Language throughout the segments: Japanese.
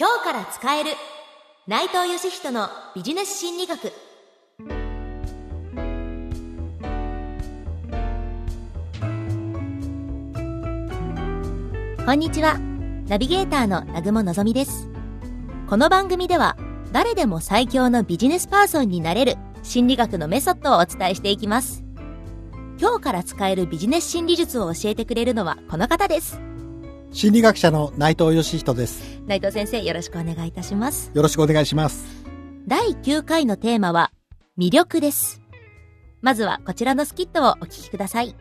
今日から使える。内藤義人のビジネス心理学。こんにちは。ナビゲーターの南雲のぞみです。この番組では誰でも最強のビジネスパーソンになれる心理学のメソッドをお伝えしていきます。今日から使えるビジネス心理術を教えてくれるのはこの方です。心理学者の内藤義人です。内藤先生よろしくお願いいたしますよろしくお願いします。第9回のテーマは魅力ですまずはこちらのスキットをお聞きください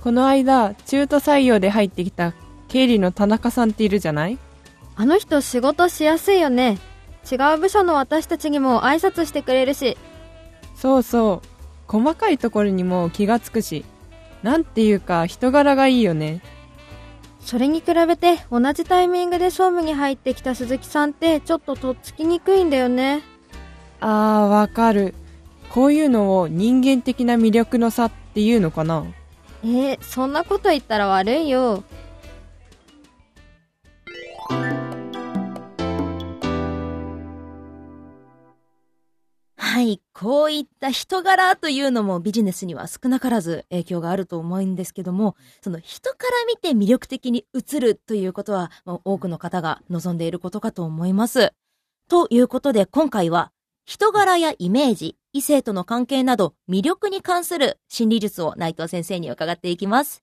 この間、中途採用で入ってきた経理の田中さんっているじゃない？あの人仕事しやすいよね。違う部署の私たちにも挨拶してくれるし。そうそう。細かいところにも気がつくし。なんていうか人柄がいいよね。それに比べて同じタイミングで総務に入ってきた鈴木さんってちょっととっつきにくいんだよね。あー、わかる。こういうのを人間的な魅力の差っていうのかなえー、そんなこと言ったら悪いよ。はいこういった人柄というのもビジネスには少なからず影響があると思うんですけどもその人から見て魅力的に映るということはまあ多くの方が望んでいることかと思います。ということで今回は人柄やイメージ異性との関係など魅力に関する心理術を内藤先生に伺っていきます。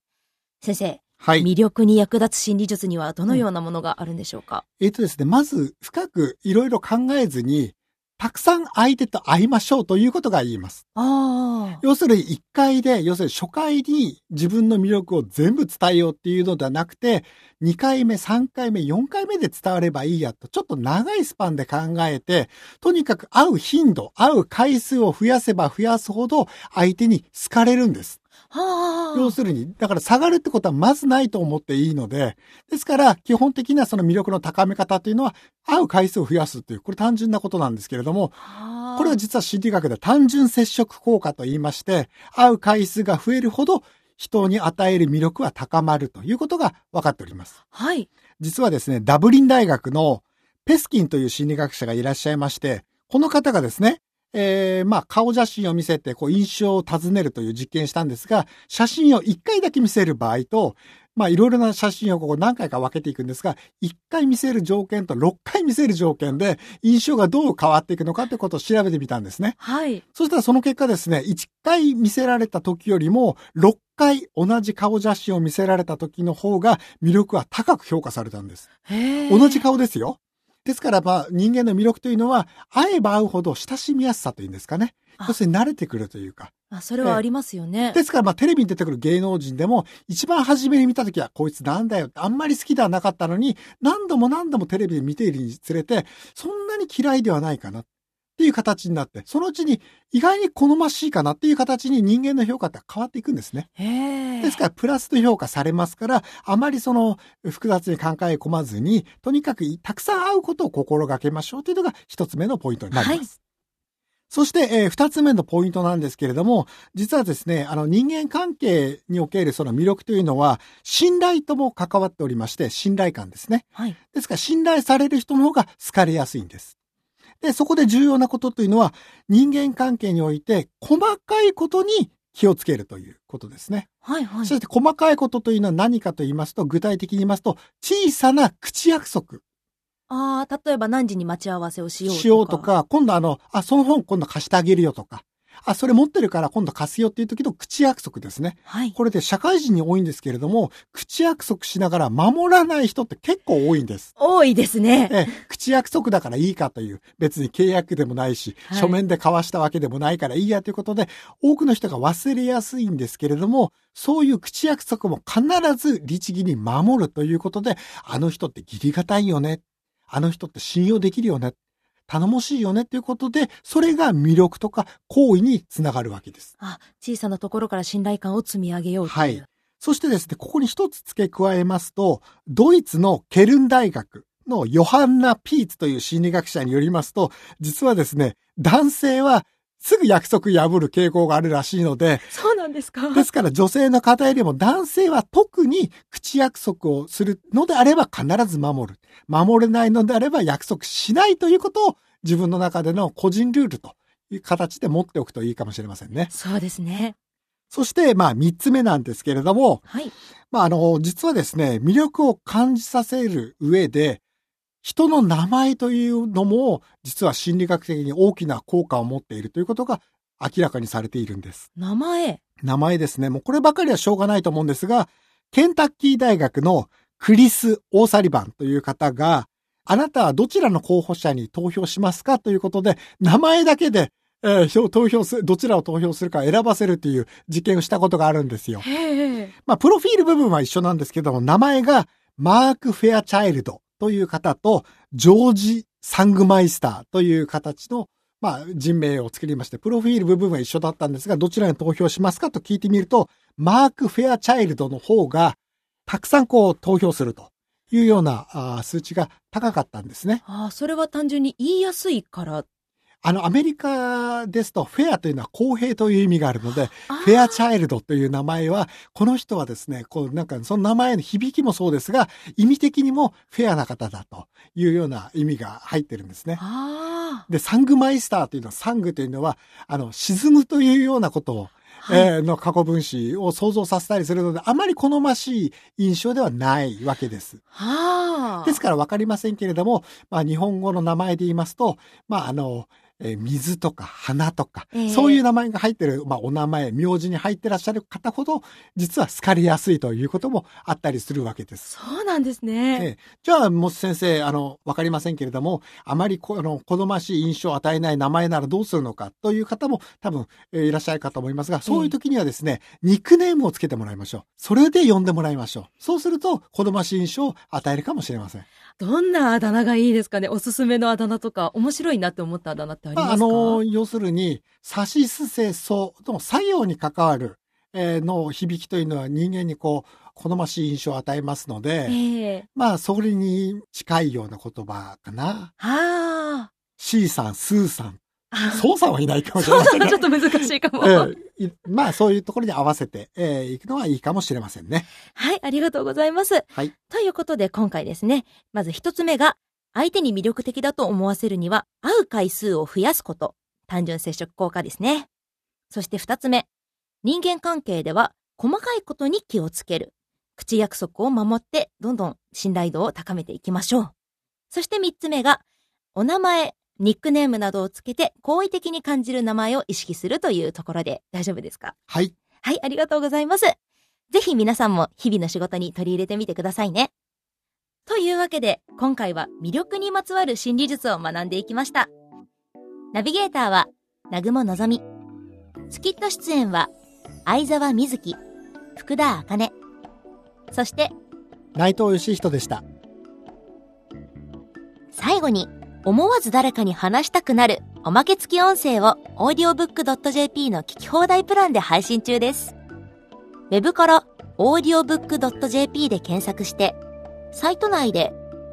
先生はい。魅力に役立つ心理術にはどのようなものがあるんでしょうか、えっ、とですね、まず深くいろいろ考えずに、たくさん相手と会いましょうということが言います。要するに1回で、要するに初回に自分の魅力を全部伝えようっていうのではなくて、2回目、3回目、4回目で伝わればいいやと、ちょっと長いスパンで考えて、とにかく会う頻度、会う回数を増やせば増やすほど相手に好かれるんです。はあ。要するに、だから下がるってことはまずないと思っていいので、ですから基本的なその魅力の高め方というのは、会う回数を増やすという、これ単純なことなんですけれども、はあ。これは実は心理学では単純接触効果と言いまして、会う回数が増えるほど人に与える魅力は高まるということが分かっております。はい。実はですね、ダブリン大学のペスキンという心理学者がいらっしゃいまして、この方がですね、えー、まあ、顔写真を見せて、こう、印象を尋ねるという実験したんですが、写真を1回だけ見せる場合と、まあ、いろいろな写真をこう何回か分けていくんですが、1回見せる条件と6回見せる条件で、印象がどう変わっていくのかということを調べてみたんですね。はいそしたらその結果ですね、1回見せられた時よりも、6回同じ顔写真を見せられた時の方が魅力は高く評価されたんです。同じ顔ですよ。ですから、まあ、人間の魅力というのは、会えば会うほど親しみやすさというんですかね。あ要するに慣れてくるというか。あそれはありますよね。ですから、まあ、テレビに出てくる芸能人でも、一番初めに見たときは、こいつなんだよって、あんまり好きではなかったのに、何度も何度もテレビで見ているにつれて、そんなに嫌いではないかなっていう形になって、そのうちに意外に好ましいかなっていう形に人間の評価って変わっていくんですね。ですから、プラスと評価されますから、あまりその、複雑に考え込まずに、とにかくたくさん会うことを心がけましょうというのが一つ目のポイントになります。はいそして、えー二つ目のポイントなんですけれども、実はですね、あの人間関係におけるその魅力というのは、信頼とも関わっておりまして、信頼感ですね。はいですから、信頼される人の方が好かれやすいんです。で、そこで重要なことというのは、人間関係において、細かいことに気をつけるということですね。はいはいそして細かいことというのは何かと言いますと、具体的に言いますと、小さな口約束ああ例えば何時に待ち合わせをしようとか。しようとか、今度あの、あ、その本今度貸してあげるよとか、あ、それ持ってるから今度貸すよっていう時の口約束ですね。はい。これで社会人に多いんですけれども、口約束しながら守らない人って結構多いんです。多いですね。ええ、口約束だからいいかという、別に契約でもないし、はい書面で交わしたわけでもないからいいやということで、多くの人が忘れやすいんですけれども、そういう口約束も必ず律儀に守るということで、あの人って義理がたいよね。あの人って信用できるよね。頼もしいよねということで、それが魅力とか行為につながるわけです。あ小さなところから信頼感を積み上げようという。はい。そしてですね、ここに一つ付け加えますと、ドイツのケルン大学のヨハンナ・ピーツという心理学者によりますと、実はですね、男性はすぐ約束破る傾向があるらしいので、そうなんですか？ですから女性の方よりも男性は特に口約束をするのであれば必ず守る。守れないのであれば約束しないということを自分の中での個人ルールという形で持っておくといいかもしれませんね。そうですね。そして、まあ三つ目なんですけれども、はい。まああの、実はですね、魅力を感じさせる上で、人の名前というのも、実は心理学的に大きな効果を持っているということが明らかにされているんです。名前。名前ですね。もうこればかりはしょうがないと思うんですが、ケンタッキー大学のクリス・オーサリバンという方が、あなたはどちらの候補者に投票しますかということで、名前だけで、えー票投票する、どちらを投票するか選ばせるという実験をしたことがあるんですよ。まあ、プロフィール部分は一緒なんですけども、名前がマーク・フェアチャイルドという方と、ジョージ・サングマイスターという形の、まあ、人名を作りまして、プロフィール部分は一緒だったんですが、どちらに投票しますかと聞いてみると、マーク・フェアチャイルドの方が、たくさんこう投票するというような数値が高かったんですね。ああ、それは単純に言いやすいから。あの、アメリカですと、フェアというのは公平という意味があるので、フェアチャイルドという名前は、この人はですね、こうなんかその名前の響きもそうですが、意味的にもフェアな方だというような意味が入ってるんですね。あで、サングマイスターというのは、サングというのは、あの、沈むというようなことを、あ。はい。えーの過去分詞を想像させたりするので、あまり好ましい印象ではないわけです。はあ。ですからわかりませんけれども、まあ日本語の名前で言いますと、まああの、えー水とか花とか、ええそういう名前が入ってる、まあお名前、名字に入ってらっしゃる方ほど、実は好かれやすいということもあったりするわけです。そうなんですね。ええじゃあ、モス先生、あの、わかりませんけれども、あまりこあの好ましい印象を与えない名前ならどうするのかという方も多分、えーいらっしゃるかと思いますが、そういう時にはですね、ニックネームをつけてもらいましょう。それで呼んでもらいましょう。そうすると、好ましい印象を与えるかもしれません。どんなあだ名がいいですかねおすすめのあだ名とか、面白いなって思ったあだ名ってありますか、まあ、あの、要するに、さしすせその作用に関わる、えーの響きというのは人間にこう、好ましい印象を与えますので、ええまあ、それに近いような言葉かな。はあ。C さん、スーさん。あそうさんはいないかもしれそうませんがだちょっと難しいかも。ええいまあ、そういうところに合わせて、えー行くのはいいかもしれませんね。はい、ありがとうございます。はい。ということで今回ですね、まず一つ目が、相手に魅力的だと思わせるには、会う回数を増やすこと。単純接触効果ですね。そして二つ目、人間関係では、細かいことに気をつける。口約束を守って、どんどん信頼度を高めていきましょう。そして三つ目が、お名前、ニックネームなどをつけて、好意的に感じる名前を意識するというところで大丈夫ですか？はい。はい、ありがとうございます。ぜひ皆さんも日々の仕事に取り入れてみてくださいね。というわけで、今回は魅力にまつわる心理術を学んでいきました。ナビゲーターは、南雲のぞみ。スキット出演は、相沢瑞希、福田茜。そして、内藤義人でした。最後に、思わず誰かに話したくなるおまけ付き音声を audiobook.jp の聞き放題プランで配信中です。ウェブから audiobook.jp で検索して、サイト内で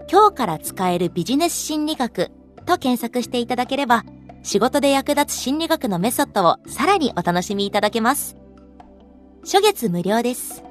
今日から使えるビジネス心理学と検索していただければ、仕事で役立つ心理学のメソッドをさらにお楽しみいただけます。初月無料です。